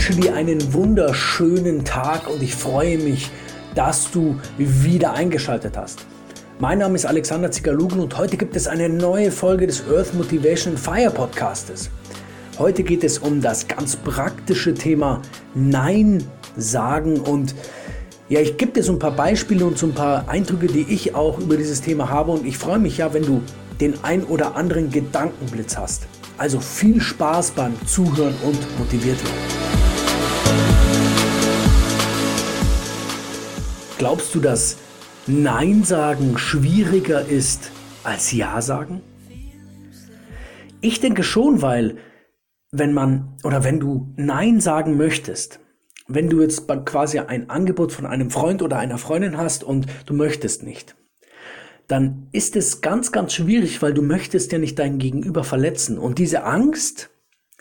wünsche dir einen wunderschönen Tag und ich freue mich, dass du wieder eingeschaltet hast. Mein Name ist Alexander Zigalugen und heute gibt es eine neue Folge des Earth Motivation Fire Podcastes. Heute geht es um das ganz praktische Thema Nein sagen und ja, ich gebe dir so ein paar Beispiele und so ein paar Eindrücke, die ich auch über dieses Thema habe und ich freue mich ja, wenn du den ein oder anderen Gedankenblitz hast. Also viel Spaß beim Zuhören und motiviert werden. Glaubst du, dass Nein sagen schwieriger ist als Ja sagen? Ich denke schon, weil wenn man oder wenn du Nein sagen möchtest, wenn du jetzt quasi ein Angebot von einem Freund oder einer Freundin hast und du möchtest nicht, dann ist es ganz, ganz schwierig, weil du möchtest ja nicht dein Gegenüber verletzen. Und diese Angst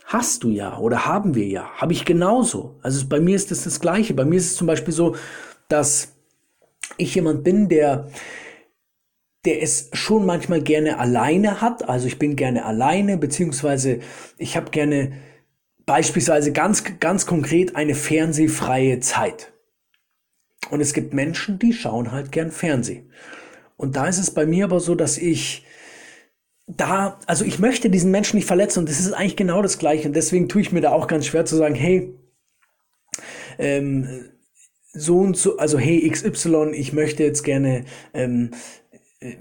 hast du ja oder haben wir ja, habe ich genauso. Also bei mir ist es das Gleiche. Bei mir ist es zum Beispiel so, dass ich jemand bin, der der es schon manchmal gerne alleine hat. Also ich bin gerne alleine, beziehungsweise ich habe gerne beispielsweise ganz, ganz konkret eine fernsehfreie Zeit. Und es gibt Menschen, die schauen halt gern Fernsehen. Und da ist es bei mir aber so, dass ich da, also ich möchte diesen Menschen nicht verletzen und das ist eigentlich genau das Gleiche. Und deswegen tue ich mir da auch ganz schwer zu sagen, hey, ähm, so und so, also hey XY, ich möchte jetzt gerne ähm,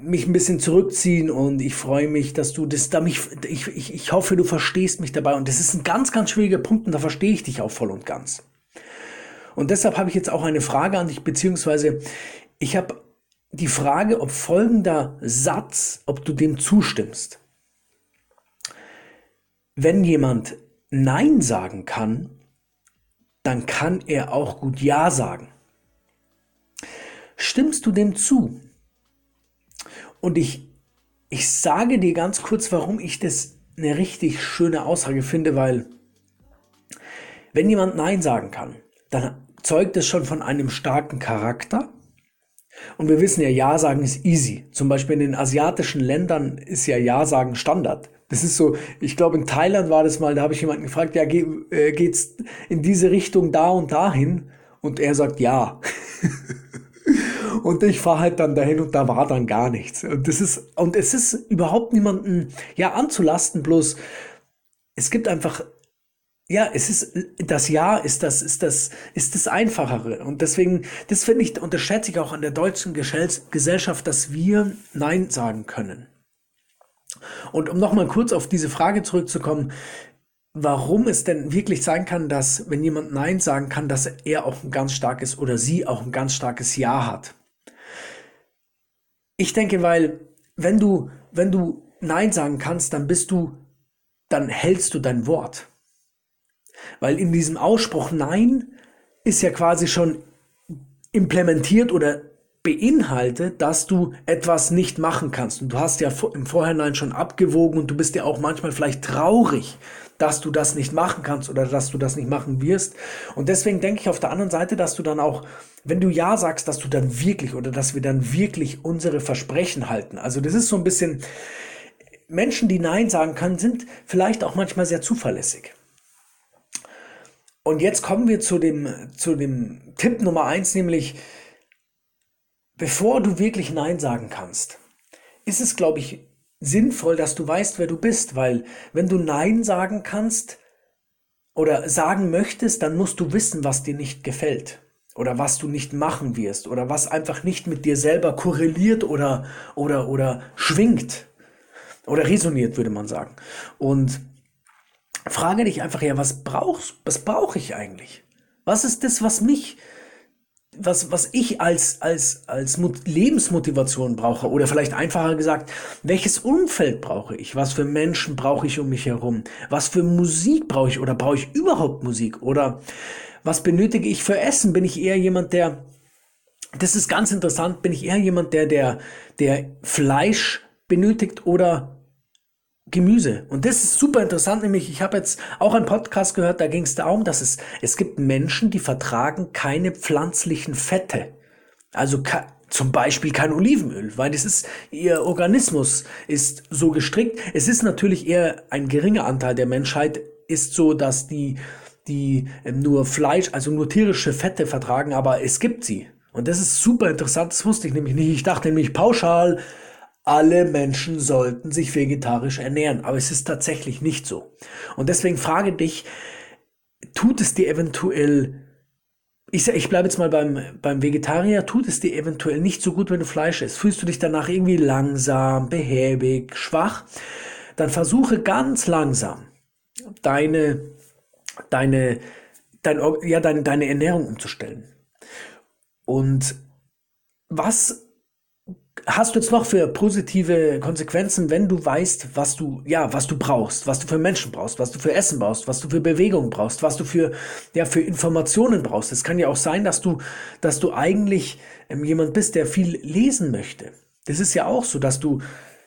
mich ein bisschen zurückziehen und ich freue mich, dass du das da mich, ich, ich, ich hoffe, du verstehst mich dabei und das ist ein ganz, ganz schwieriger Punkt und da verstehe ich dich auch voll und ganz. Und deshalb habe ich jetzt auch eine Frage an dich, beziehungsweise ich habe die Frage, ob folgender Satz, ob du dem zustimmst. Wenn jemand Nein sagen kann, dann kann er auch gut Ja sagen. Stimmst du dem zu? Und ich, ich sage dir ganz kurz, warum ich das eine richtig schöne Aussage finde, weil wenn jemand Nein sagen kann, dann zeugt es schon von einem starken Charakter und wir wissen ja, Ja sagen ist easy. Zum Beispiel in den asiatischen Ländern ist ja Ja sagen Standard. Das ist so, ich glaube in Thailand war das mal, da habe ich jemanden gefragt, ja, ge äh, geht's in diese Richtung da und dahin? Und er sagt ja. und ich fahre halt dann dahin und da war dann gar nichts. Und das ist, und es ist überhaupt niemanden, ja, anzulasten, bloß es gibt einfach ja, es ist das Ja ist das ist das ist das einfachere und deswegen das finde ich unterschätze ich auch an der deutschen Gesellschaft, dass wir Nein sagen können. Und um nochmal kurz auf diese Frage zurückzukommen, warum es denn wirklich sein kann, dass wenn jemand Nein sagen kann, dass er auch ein ganz starkes oder sie auch ein ganz starkes Ja hat. Ich denke, weil wenn du wenn du Nein sagen kannst, dann bist du dann hältst du dein Wort. Weil in diesem Ausspruch Nein ist ja quasi schon implementiert oder beinhaltet, dass du etwas nicht machen kannst. Und du hast ja im Vorhinein schon abgewogen und du bist ja auch manchmal vielleicht traurig, dass du das nicht machen kannst oder dass du das nicht machen wirst. Und deswegen denke ich auf der anderen Seite, dass du dann auch, wenn du Ja sagst, dass du dann wirklich oder dass wir dann wirklich unsere Versprechen halten. Also das ist so ein bisschen, Menschen, die Nein sagen können, sind vielleicht auch manchmal sehr zuverlässig. Und jetzt kommen wir zu dem, zu dem Tipp Nummer eins, nämlich, bevor du wirklich Nein sagen kannst, ist es, glaube ich, sinnvoll, dass du weißt, wer du bist, weil wenn du Nein sagen kannst oder sagen möchtest, dann musst du wissen, was dir nicht gefällt oder was du nicht machen wirst oder was einfach nicht mit dir selber korreliert oder, oder, oder schwingt oder resoniert, würde man sagen. Und frage dich einfach ja, was brauchst, was brauche ich eigentlich? Was ist das, was mich, was, was ich als, als, als Lebensmotivation brauche? Oder vielleicht einfacher gesagt, welches Umfeld brauche ich? Was für Menschen brauche ich um mich herum? Was für Musik brauche ich? Oder brauche ich überhaupt Musik? Oder was benötige ich für Essen? Bin ich eher jemand, der, das ist ganz interessant, bin ich eher jemand, der, der, der Fleisch benötigt oder Gemüse. Und das ist super interessant, nämlich ich habe jetzt auch einen Podcast gehört, da ging es darum, dass es, es gibt Menschen, die vertragen keine pflanzlichen Fette. Also zum Beispiel kein Olivenöl, weil das ist, ihr Organismus ist so gestrickt. Es ist natürlich eher ein geringer Anteil der Menschheit ist so, dass die die ähm, nur Fleisch, also nur tierische Fette vertragen, aber es gibt sie. Und das ist super interessant, das wusste ich nämlich nicht. Ich dachte nämlich pauschal, alle Menschen sollten sich vegetarisch ernähren, aber es ist tatsächlich nicht so. Und deswegen frage dich, tut es dir eventuell, ich, ich bleibe jetzt mal beim, beim Vegetarier, tut es dir eventuell nicht so gut, wenn du Fleisch isst? Fühlst du dich danach irgendwie langsam, behäbig, schwach? Dann versuche ganz langsam deine, deine, dein, ja, deine, deine Ernährung umzustellen. Und was hast du jetzt noch für positive Konsequenzen, wenn du weißt, was du, ja, was du brauchst, was du für Menschen brauchst, was du für Essen brauchst, was du für Bewegung brauchst, was du für, ja, für Informationen brauchst. Es kann ja auch sein, dass du, dass du eigentlich ähm, jemand bist, der viel lesen möchte. Das ist ja auch so, dass du,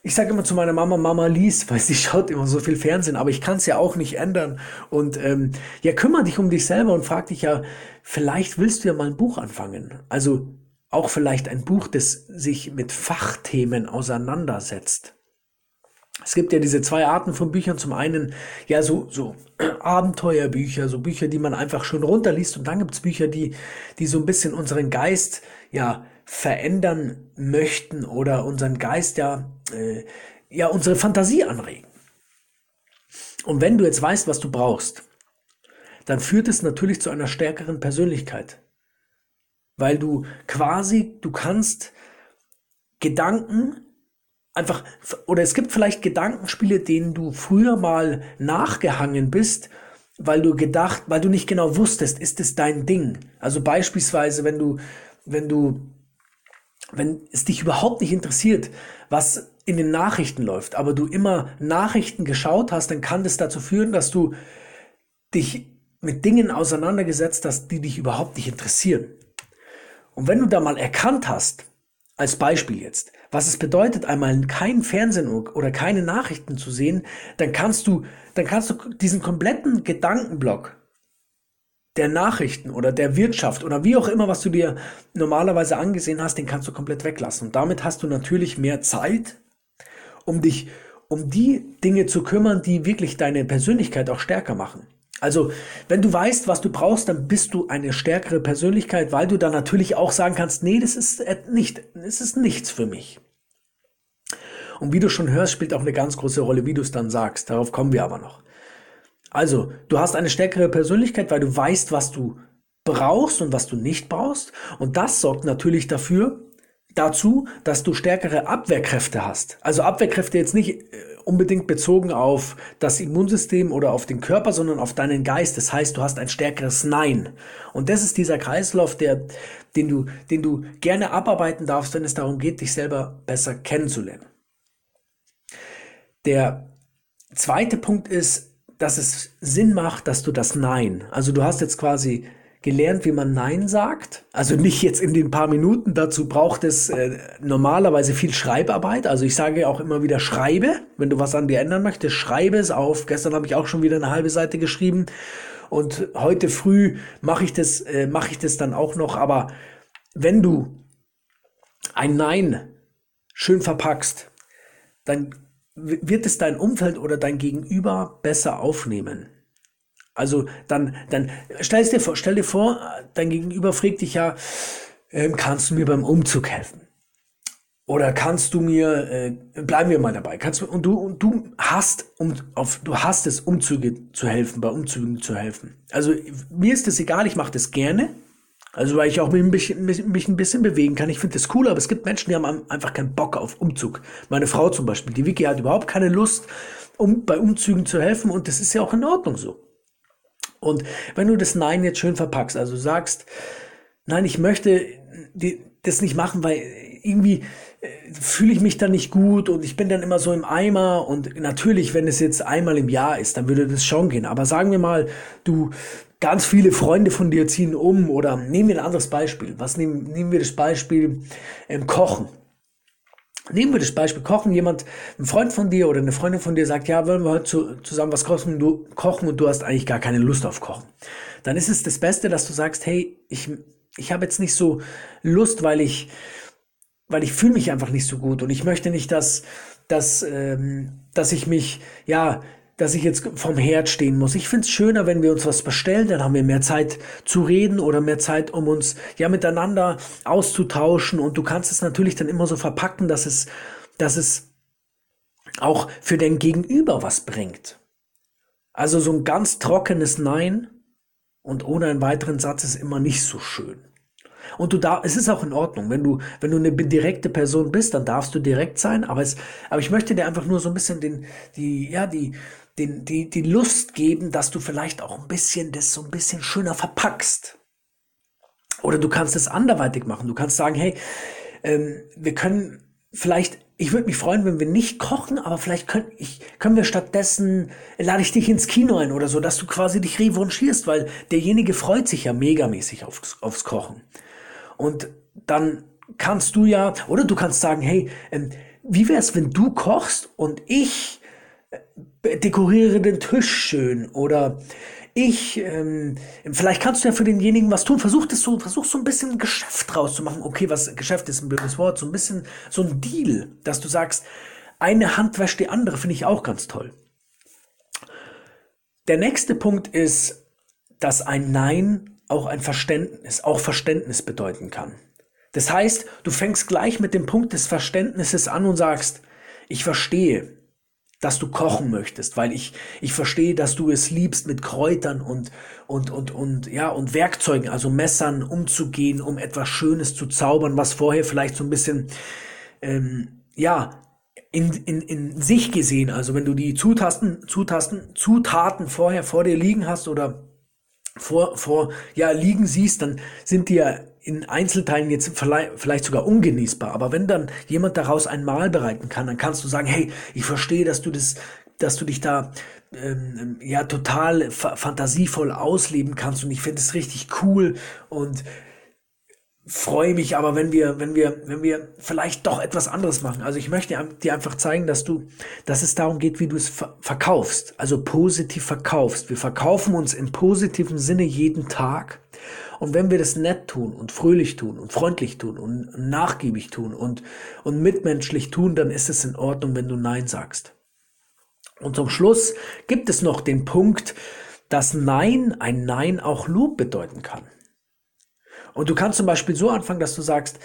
ich sage immer zu meiner Mama, Mama liest, weil sie schaut immer so viel Fernsehen, aber ich kann es ja auch nicht ändern. Und ähm, ja, kümmere dich um dich selber und frag dich ja, vielleicht willst du ja mal ein Buch anfangen. Also auch vielleicht ein Buch, das sich mit Fachthemen auseinandersetzt. Es gibt ja diese zwei Arten von Büchern. Zum einen ja so, so Abenteuerbücher, so Bücher, die man einfach schon runterliest. Und dann gibt es Bücher, die, die so ein bisschen unseren Geist ja verändern möchten oder unseren Geist ja, äh, ja unsere Fantasie anregen. Und wenn du jetzt weißt, was du brauchst, dann führt es natürlich zu einer stärkeren Persönlichkeit weil du quasi, du kannst Gedanken einfach, oder es gibt vielleicht Gedankenspiele, denen du früher mal nachgehangen bist, weil du gedacht, weil du nicht genau wusstest, ist es dein Ding? Also beispielsweise, wenn du, wenn du, wenn es dich überhaupt nicht interessiert, was in den Nachrichten läuft, aber du immer Nachrichten geschaut hast, dann kann das dazu führen, dass du dich mit Dingen auseinandergesetzt hast, die dich überhaupt nicht interessieren. Und wenn du da mal erkannt hast, als Beispiel jetzt, was es bedeutet, einmal kein Fernsehen oder keine Nachrichten zu sehen, dann kannst du, dann kannst du diesen kompletten Gedankenblock der Nachrichten oder der Wirtschaft oder wie auch immer, was du dir normalerweise angesehen hast, den kannst du komplett weglassen. Und damit hast du natürlich mehr Zeit, um dich um die Dinge zu kümmern, die wirklich deine Persönlichkeit auch stärker machen. Also, wenn du weißt, was du brauchst, dann bist du eine stärkere Persönlichkeit, weil du dann natürlich auch sagen kannst, nee, das ist nicht, das ist nichts für mich. Und wie du schon hörst, spielt auch eine ganz große Rolle, wie du es dann sagst. Darauf kommen wir aber noch. Also, du hast eine stärkere Persönlichkeit, weil du weißt, was du brauchst und was du nicht brauchst. Und das sorgt natürlich dafür, dazu, dass du stärkere Abwehrkräfte hast. Also Abwehrkräfte jetzt nicht äh, unbedingt bezogen auf das Immunsystem oder auf den Körper, sondern auf deinen Geist. Das heißt, du hast ein stärkeres Nein. Und das ist dieser Kreislauf, der, den du, den du gerne abarbeiten darfst, wenn es darum geht, dich selber besser kennenzulernen. Der zweite Punkt ist, dass es Sinn macht, dass du das Nein, also du hast jetzt quasi gelernt, wie man Nein sagt. Also nicht jetzt in den paar Minuten. Dazu braucht es äh, normalerweise viel Schreibarbeit. Also ich sage auch immer wieder schreibe, wenn du was an dir ändern möchtest, schreibe es auf. Gestern habe ich auch schon wieder eine halbe Seite geschrieben und heute früh mache ich das, äh, mache ich das dann auch noch. Aber wenn du ein Nein schön verpackst, dann wird es dein Umfeld oder dein Gegenüber besser aufnehmen. Also dann, dann stell dir vor, stell dir vor, dein Gegenüber fragt dich ja, ähm, kannst du mir beim Umzug helfen? Oder kannst du mir, äh, bleiben wir mal dabei, kannst du, und du, und du hast, um, auf, du hast es, Umzüge zu helfen, bei Umzügen zu helfen. Also mir ist das egal, ich mache das gerne. Also weil ich auch mich bisschen, mich ein bisschen bewegen kann. Ich finde das cool, aber es gibt Menschen, die haben einfach keinen Bock auf Umzug. Meine Frau zum Beispiel, die Vicky hat überhaupt keine Lust, um bei Umzügen zu helfen und das ist ja auch in Ordnung so. Und wenn du das Nein jetzt schön verpackst, also sagst, nein, ich möchte das nicht machen, weil irgendwie äh, fühle ich mich dann nicht gut und ich bin dann immer so im Eimer und natürlich, wenn es jetzt einmal im Jahr ist, dann würde das schon gehen. Aber sagen wir mal, du ganz viele Freunde von dir ziehen um oder nehmen wir ein anderes Beispiel. Was nehmen, nehmen wir das Beispiel ähm, Kochen? Nehmen wir das Beispiel Kochen. Jemand, ein Freund von dir oder eine Freundin von dir sagt, ja, wollen wir heute zu, zusammen was kochen, du, kochen und du hast eigentlich gar keine Lust auf Kochen. Dann ist es das Beste, dass du sagst, hey, ich, ich habe jetzt nicht so Lust, weil ich, weil ich fühle mich einfach nicht so gut und ich möchte nicht, dass, dass, ähm, dass ich mich, ja, dass ich jetzt vom Herd stehen muss. Ich find's schöner, wenn wir uns was bestellen, dann haben wir mehr Zeit zu reden oder mehr Zeit, um uns ja miteinander auszutauschen. Und du kannst es natürlich dann immer so verpacken, dass es, dass es auch für den Gegenüber was bringt. Also so ein ganz trockenes Nein und ohne einen weiteren Satz ist immer nicht so schön. Und du da, es ist auch in Ordnung, wenn du, wenn du eine direkte Person bist, dann darfst du direkt sein. Aber es, aber ich möchte dir einfach nur so ein bisschen den, die, ja, die, den, die, die Lust geben, dass du vielleicht auch ein bisschen das so ein bisschen schöner verpackst. Oder du kannst es anderweitig machen. Du kannst sagen, hey, ähm, wir können vielleicht, ich würde mich freuen, wenn wir nicht kochen, aber vielleicht können, ich, können wir stattdessen, lade ich dich ins Kino ein oder so, dass du quasi dich revanchierst, weil derjenige freut sich ja megamäßig aufs, aufs Kochen. Und dann kannst du ja, oder du kannst sagen, hey, ähm, wie wär's, wenn du kochst und ich äh, dekoriere den Tisch schön oder ich, ähm, vielleicht kannst du ja für denjenigen was tun. Versuch das so, versuch so ein bisschen Geschäft draus zu machen. Okay, was Geschäft ist ein blödes Wort, so ein bisschen so ein Deal, dass du sagst, eine Hand wäscht die andere, finde ich auch ganz toll. Der nächste Punkt ist, dass ein Nein auch ein Verständnis, auch Verständnis bedeuten kann. Das heißt, du fängst gleich mit dem Punkt des Verständnisses an und sagst, ich verstehe, dass du kochen möchtest, weil ich, ich verstehe, dass du es liebst, mit Kräutern und, und, und, und, ja, und Werkzeugen, also Messern umzugehen, um etwas Schönes zu zaubern, was vorher vielleicht so ein bisschen, ähm, ja, in, in, in sich gesehen, also wenn du die Zutaten, Zutaten, Zutaten vorher vor dir liegen hast oder vor, vor, ja, liegen siehst, dann sind ja in Einzelteilen jetzt vielleicht sogar ungenießbar. Aber wenn dann jemand daraus ein Mahl bereiten kann, dann kannst du sagen, hey, ich verstehe, dass du das, dass du dich da ähm, ja total fantasievoll ausleben kannst und ich finde es richtig cool und freue mich aber, wenn wir, wenn wir, wenn wir vielleicht doch etwas anderes machen. Also ich möchte dir einfach zeigen, dass du, dass es darum geht, wie du es verkaufst. Also positiv verkaufst. Wir verkaufen uns im positiven Sinne jeden Tag. Und wenn wir das nett tun und fröhlich tun und freundlich tun und nachgiebig tun und, und mitmenschlich tun, dann ist es in Ordnung, wenn du Nein sagst. Und zum Schluss gibt es noch den Punkt, dass Nein, ein Nein auch Lob bedeuten kann. Und du kannst zum Beispiel so anfangen, dass du sagst,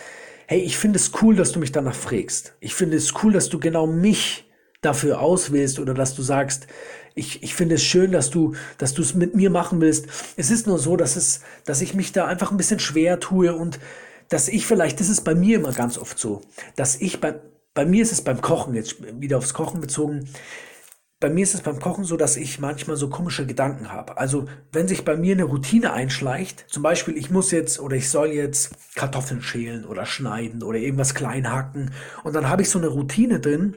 hey, ich finde es cool, dass du mich danach fragst. Ich finde es cool, dass du genau mich dafür auswählst oder dass du sagst, ich, ich finde es schön, dass du, dass du es mit mir machen willst. Es ist nur so, dass es, dass ich mich da einfach ein bisschen schwer tue und dass ich vielleicht, das ist bei mir immer ganz oft so, dass ich bei, bei mir ist es beim Kochen, jetzt wieder aufs Kochen bezogen, bei mir ist es beim Kochen so, dass ich manchmal so komische Gedanken habe. Also wenn sich bei mir eine Routine einschleicht, zum Beispiel ich muss jetzt oder ich soll jetzt Kartoffeln schälen oder schneiden oder irgendwas klein hacken und dann habe ich so eine Routine drin,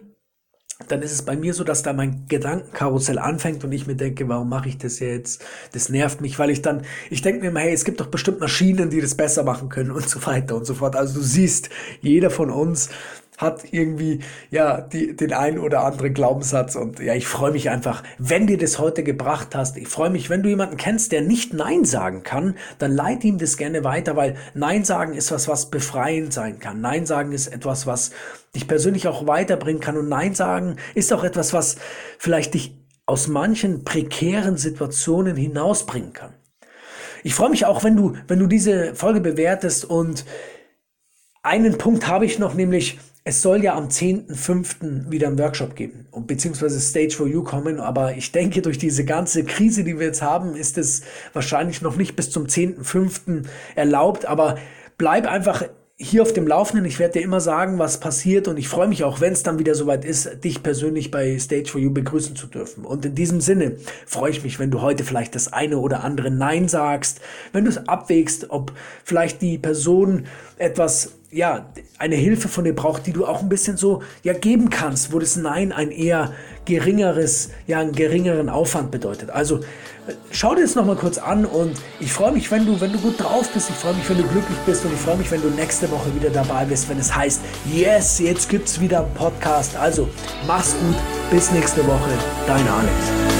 dann ist es bei mir so, dass da mein Gedankenkarussell anfängt und ich mir denke, warum mache ich das jetzt? Das nervt mich, weil ich dann, ich denke mir immer, hey, es gibt doch bestimmt Maschinen, die das besser machen können und so weiter und so fort. Also du siehst, jeder von uns hat irgendwie ja die, den einen oder anderen Glaubenssatz und ja, ich freue mich einfach, wenn dir das heute gebracht hast. Ich freue mich, wenn du jemanden kennst, der nicht Nein sagen kann, dann leite ihm das gerne weiter, weil Nein sagen ist was, was befreiend sein kann. Nein sagen ist etwas, was dich persönlich auch weiterbringen kann und Nein sagen ist auch etwas, was vielleicht dich aus manchen prekären Situationen hinausbringen kann. Ich freue mich auch, wenn du, wenn du diese Folge bewertest und einen Punkt habe ich noch, nämlich es soll ja am 10.05. wieder einen Workshop geben, beziehungsweise Stage for You kommen, aber ich denke, durch diese ganze Krise, die wir jetzt haben, ist es wahrscheinlich noch nicht bis zum 10.05. erlaubt, aber bleib einfach hier auf dem Laufenden. Ich werde dir immer sagen, was passiert und ich freue mich auch, wenn es dann wieder soweit ist, dich persönlich bei Stage for You begrüßen zu dürfen. Und in diesem Sinne freue ich mich, wenn du heute vielleicht das eine oder andere Nein sagst, wenn du es abwägst, ob vielleicht die Person etwas ja, eine Hilfe von dir braucht, die du auch ein bisschen so ja geben kannst, wo das Nein ein eher geringeres, ja, einen geringeren Aufwand bedeutet. Also schau dir das nochmal kurz an und ich freue mich, wenn du, wenn du gut drauf bist, ich freue mich, wenn du glücklich bist und ich freue mich, wenn du nächste Woche wieder dabei bist, wenn es heißt, yes, jetzt gibt's wieder einen Podcast. Also mach's gut, bis nächste Woche, dein Alex.